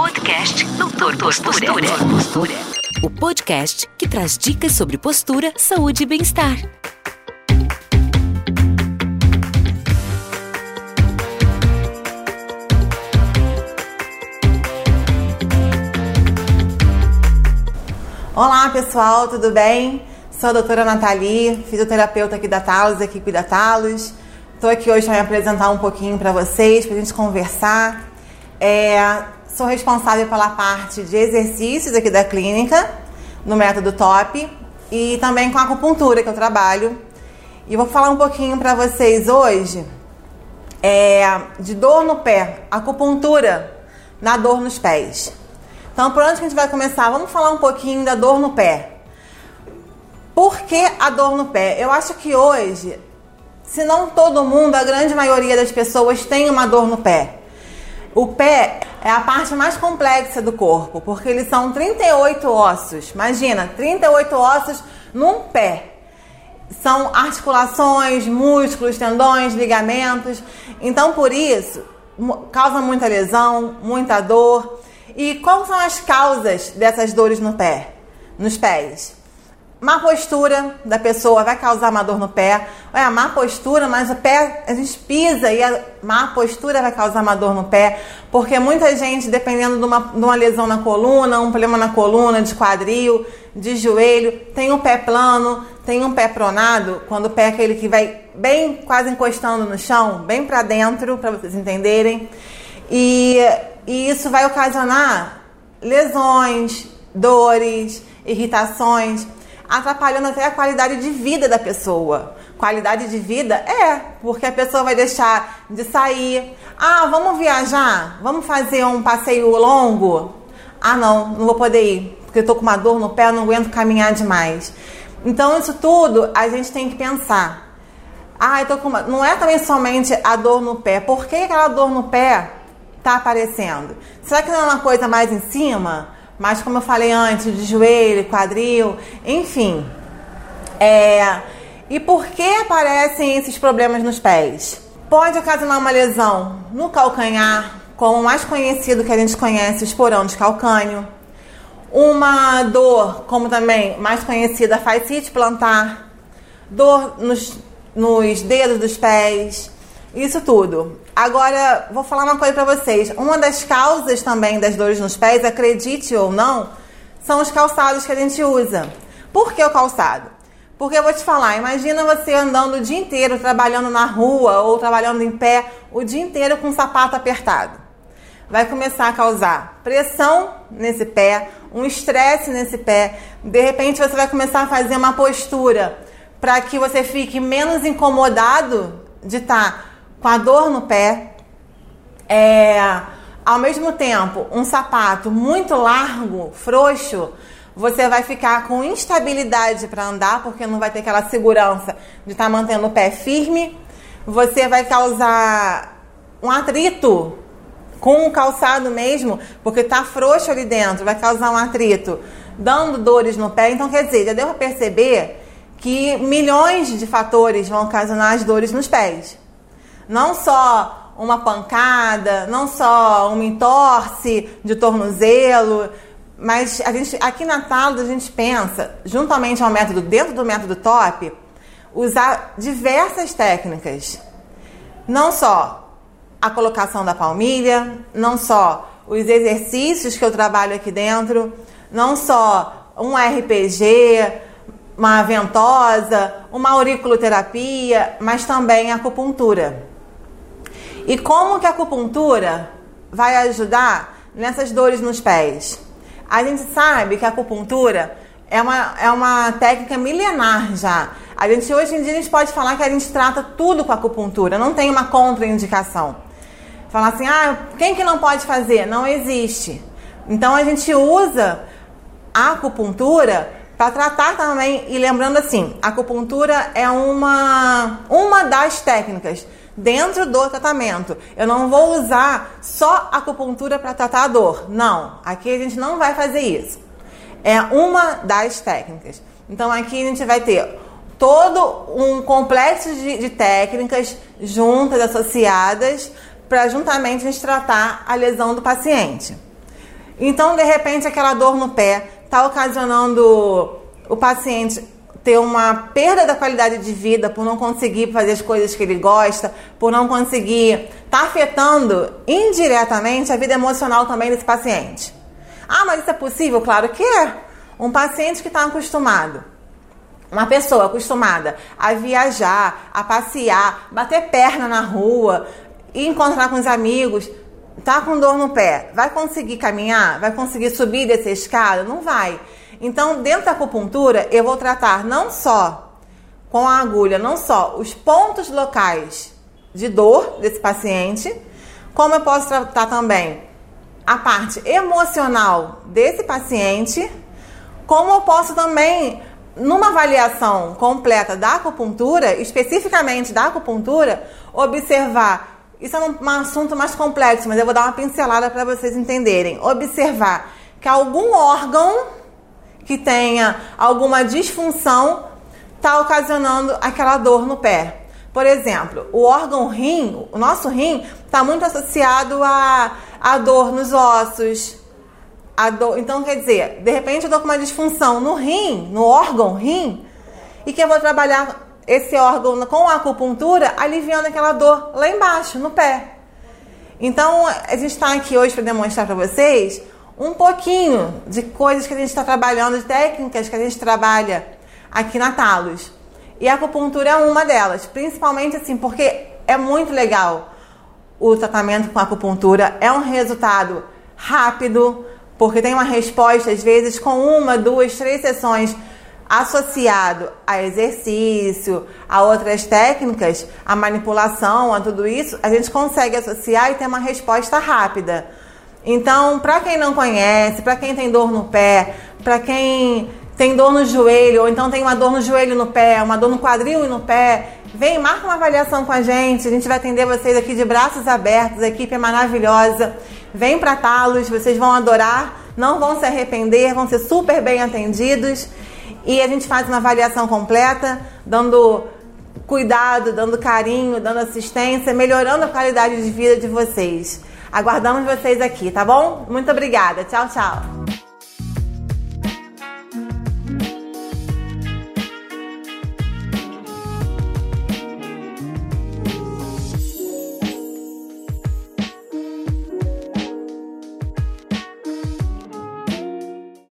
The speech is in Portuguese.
Podcast Doutor Postura. Postura. O podcast que traz dicas sobre postura, saúde e bem-estar. Olá pessoal, tudo bem? Sou a doutora Nathalie, fisioterapeuta aqui da Talos, equipe da Talos. Estou aqui hoje para me apresentar um pouquinho para vocês, para a gente conversar. É, sou responsável pela parte de exercícios aqui da clínica, no método TOP, e também com a acupuntura que eu trabalho. E vou falar um pouquinho para vocês hoje é, de dor no pé, acupuntura na dor nos pés. Então, por onde que a gente vai começar? Vamos falar um pouquinho da dor no pé. Por que a dor no pé? Eu acho que hoje, se não todo mundo, a grande maioria das pessoas tem uma dor no pé. O pé é a parte mais complexa do corpo, porque eles são 38 ossos. Imagina, 38 ossos num pé. São articulações, músculos, tendões, ligamentos. Então, por isso, causa muita lesão, muita dor. E quais são as causas dessas dores no pé, nos pés? Má postura da pessoa vai causar uma dor no pé. É a má postura, mas o pé a gente pisa e a má postura vai causar uma dor no pé, porque muita gente, dependendo de uma, de uma lesão na coluna, um problema na coluna, de quadril, de joelho, tem um pé plano, tem um pé pronado, quando o pé é aquele que vai bem quase encostando no chão, bem para dentro, para vocês entenderem. E, e isso vai ocasionar lesões, dores, irritações atrapalhando até a qualidade de vida da pessoa. Qualidade de vida é, porque a pessoa vai deixar de sair. Ah, vamos viajar? Vamos fazer um passeio longo? Ah, não, não vou poder ir, porque eu tô com uma dor no pé, não aguento caminhar demais. Então, isso tudo a gente tem que pensar. Ah, eu tô com uma... Não é também somente a dor no pé. Por que aquela dor no pé tá aparecendo? Será que não é uma coisa mais em cima? Mas como eu falei antes, de joelho, quadril, enfim. É, e por que aparecem esses problemas nos pés? Pode ocasionar uma lesão no calcanhar, como o mais conhecido que a gente conhece, o esporão de calcânio. Uma dor, como também mais conhecida, fascite plantar. Dor nos, nos dedos dos pés. Isso tudo. Agora, vou falar uma coisa para vocês. Uma das causas também das dores nos pés, acredite ou não, são os calçados que a gente usa. Por que o calçado? Porque eu vou te falar, imagina você andando o dia inteiro, trabalhando na rua ou trabalhando em pé, o dia inteiro com o sapato apertado. Vai começar a causar pressão nesse pé, um estresse nesse pé. De repente você vai começar a fazer uma postura para que você fique menos incomodado de estar tá com a dor no pé. É, ao mesmo tempo, um sapato muito largo, frouxo, você vai ficar com instabilidade para andar, porque não vai ter aquela segurança de estar tá mantendo o pé firme. Você vai causar um atrito com o calçado mesmo, porque está frouxo ali dentro, vai causar um atrito, dando dores no pé. Então, quer dizer, já deu para perceber que milhões de fatores vão ocasionar as dores nos pés não só uma pancada, não só uma entorse de tornozelo, mas a gente, aqui na Talos a gente pensa, juntamente ao método, dentro do método TOP, usar diversas técnicas. Não só a colocação da palmilha, não só os exercícios que eu trabalho aqui dentro, não só um RPG, uma ventosa, uma auriculoterapia, mas também a acupuntura. E como que a acupuntura vai ajudar nessas dores nos pés? A gente sabe que a acupuntura é uma, é uma técnica milenar já. A gente hoje em dia a gente pode falar que a gente trata tudo com acupuntura, não tem uma contraindicação. Falar assim, ah, quem que não pode fazer? Não existe. Então a gente usa a acupuntura para tratar também, e lembrando assim, a acupuntura é uma, uma das técnicas dentro do tratamento. Eu não vou usar só acupuntura para tratar a dor. Não, aqui a gente não vai fazer isso. É uma das técnicas. Então aqui a gente vai ter todo um complexo de, de técnicas juntas, associadas, para juntamente a gente tratar a lesão do paciente. Então, de repente, aquela dor no pé está ocasionando o paciente ter uma perda da qualidade de vida por não conseguir fazer as coisas que ele gosta, por não conseguir, está afetando indiretamente a vida emocional também desse paciente. Ah, mas isso é possível? Claro que é. Um paciente que está acostumado, uma pessoa acostumada a viajar, a passear, bater perna na rua, encontrar com os amigos, tá com dor no pé, vai conseguir caminhar? Vai conseguir subir dessa escada? Não vai. Então, dentro da acupuntura, eu vou tratar não só com a agulha, não só os pontos locais de dor desse paciente, como eu posso tratar também a parte emocional desse paciente, como eu posso também, numa avaliação completa da acupuntura, especificamente da acupuntura, observar. Isso é um, assunto mais complexo, mas eu vou dar uma pincelada para vocês entenderem. Observar que algum órgão que tenha alguma disfunção está ocasionando aquela dor no pé. Por exemplo, o órgão rim, o nosso rim, está muito associado a, a dor nos ossos. A dor, então, quer dizer, de repente eu estou com uma disfunção no rim, no órgão rim, e que eu vou trabalhar esse órgão com a acupuntura, aliviando aquela dor lá embaixo, no pé. Então, a gente está aqui hoje para demonstrar para vocês um pouquinho de coisas que a gente está trabalhando, de técnicas que a gente trabalha aqui na Talos. E a acupuntura é uma delas, principalmente assim, porque é muito legal o tratamento com acupuntura, é um resultado rápido, porque tem uma resposta, às vezes, com uma, duas, três sessões associado a exercício, a outras técnicas, a manipulação, a tudo isso, a gente consegue associar e ter uma resposta rápida. Então, para quem não conhece, para quem tem dor no pé, para quem tem dor no joelho, ou então tem uma dor no joelho no pé, uma dor no quadril e no pé, vem, marca uma avaliação com a gente. A gente vai atender vocês aqui de braços abertos, a equipe é maravilhosa. Vem para Talos, vocês vão adorar, não vão se arrepender, vão ser super bem atendidos. E a gente faz uma avaliação completa, dando cuidado, dando carinho, dando assistência, melhorando a qualidade de vida de vocês. Aguardamos vocês aqui, tá bom? Muito obrigada. Tchau, tchau.